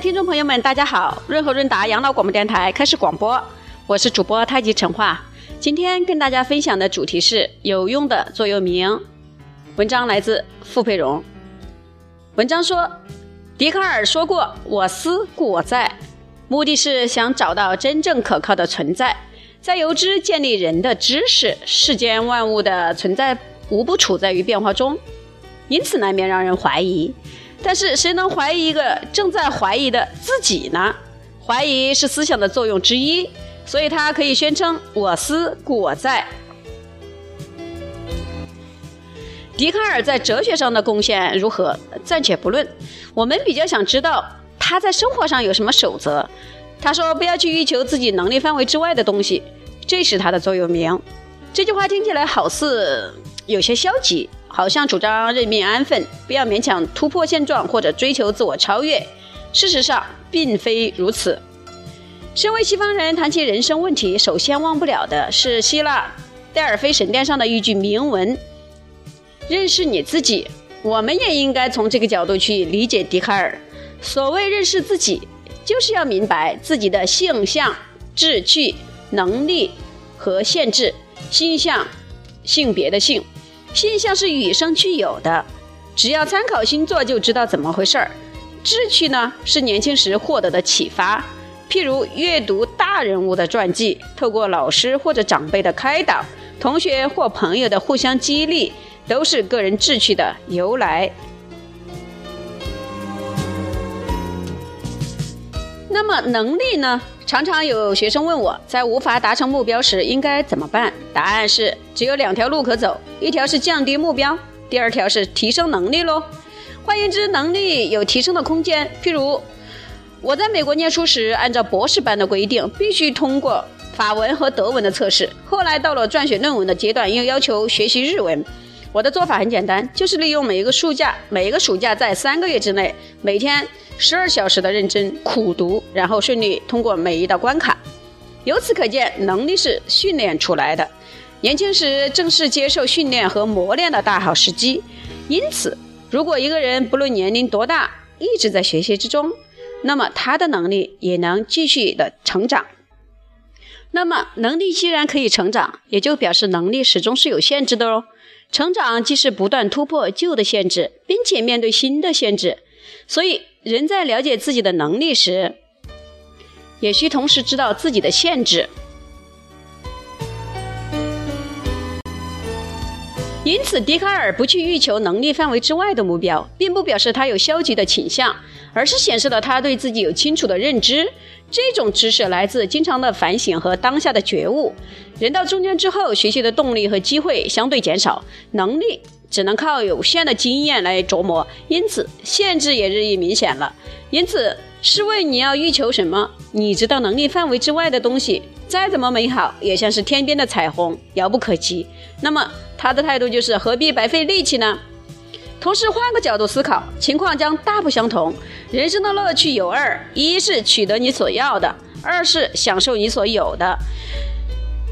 听众朋友们，大家好！润和润达养老广播电台开始广播，我是主播太极陈化。今天跟大家分享的主题是有用的座右铭。文章来自傅佩荣。文章说，笛卡尔说过：“我思故我在”，目的是想找到真正可靠的存在，再由之建立人的知识。世间万物的存在无不处在于变化中，因此难免让人怀疑。但是谁能怀疑一个正在怀疑的自己呢？怀疑是思想的作用之一，所以他可以宣称“我思故我在”。笛卡尔在哲学上的贡献如何，暂且不论。我们比较想知道他在生活上有什么守则。他说：“不要去欲求自己能力范围之外的东西。”这是他的座右铭。这句话听起来好似有些消极。好像主张认命安分，不要勉强突破现状或者追求自我超越。事实上，并非如此。身为西方人，谈起人生问题，首先忘不了的是希腊戴尔菲神殿上的一句铭文：“认识你自己。”我们也应该从这个角度去理解笛卡尔。所谓认识自己，就是要明白自己的性向、志趣、能力和限制。心向，性别的性。现象是与生俱有的，只要参考星座就知道怎么回事儿。志趣呢，是年轻时获得的启发，譬如阅读大人物的传记，透过老师或者长辈的开导，同学或朋友的互相激励，都是个人志趣的由来。那么能力呢？常常有学生问我在无法达成目标时应该怎么办？答案是只有两条路可走，一条是降低目标，第二条是提升能力喽。换言之，能力有提升的空间。譬如我在美国念书时，按照博士班的规定，必须通过法文和德文的测试。后来到了撰写论文的阶段，又要求学习日文。我的做法很简单，就是利用每一个暑假，每一个暑假在三个月之内，每天。十二小时的认真苦读，然后顺利通过每一道关卡。由此可见，能力是训练出来的。年轻时正是接受训练和磨练的大好时机。因此，如果一个人不论年龄多大，一直在学习之中，那么他的能力也能继续的成长。那么，能力既然可以成长，也就表示能力始终是有限制的哦。成长既是不断突破旧的限制，并且面对新的限制。所以，人在了解自己的能力时，也需同时知道自己的限制。因此，笛卡尔不去欲求能力范围之外的目标，并不表示他有消极的倾向，而是显示了他对自己有清楚的认知。这种知识来自经常的反省和当下的觉悟。人到中年之后，学习的动力和机会相对减少，能力。只能靠有限的经验来琢磨，因此限制也日益明显了。因此，试问你要欲求什么？你知道能力范围之外的东西，再怎么美好，也像是天边的彩虹，遥不可及。那么他的态度就是何必白费力气呢？同时换个角度思考，情况将大不相同。人生的乐趣有二：一是取得你所要的，二是享受你所有的。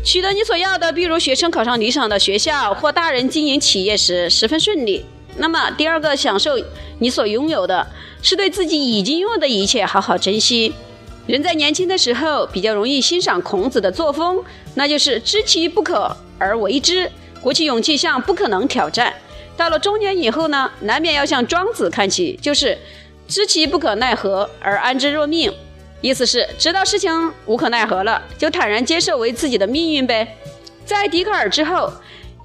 取得你所要的，比如学生考上理想的学校，或大人经营企业时十分顺利。那么第二个，享受你所拥有的，是对自己已经拥有的一切好好珍惜。人在年轻的时候比较容易欣赏孔子的作风，那就是知其不可而为之，鼓起勇气向不可能挑战。到了中年以后呢，难免要向庄子看齐，就是知其不可奈何而安之若命。意思是知道事情无可奈何了，就坦然接受为自己的命运呗。在笛卡尔之后，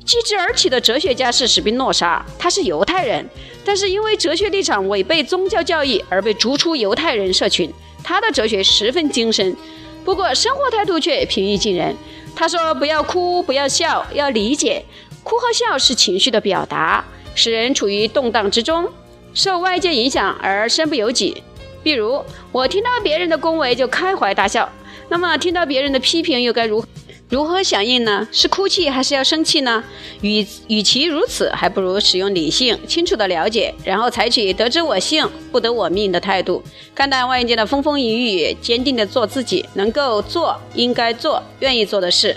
继之而起的哲学家是史宾诺莎，他是犹太人，但是因为哲学立场违背宗教教义而被逐出犹太人社群。他的哲学十分精深，不过生活态度却平易近人。他说：“不要哭，不要笑，要理解，哭和笑是情绪的表达，使人处于动荡之中，受外界影响而身不由己。”比如，我听到别人的恭维就开怀大笑，那么听到别人的批评又该如如何响应呢？是哭泣还是要生气呢？与与其如此，还不如使用理性、清楚的了解，然后采取得之我幸，不得我命的态度，看待外界的风风雨雨，坚定的做自己能够做、应该做、愿意做的事。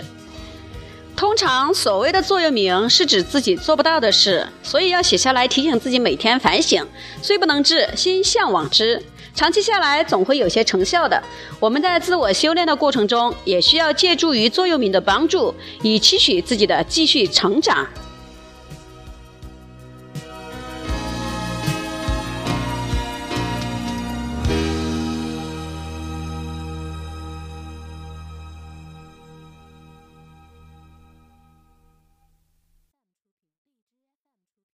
通常所谓的座右铭是指自己做不到的事，所以要写下来提醒自己每天反省。虽不能至，心向往之。长期下来总会有些成效的。我们在自我修炼的过程中，也需要借助于座右铭的帮助，以期许自己的继续成长。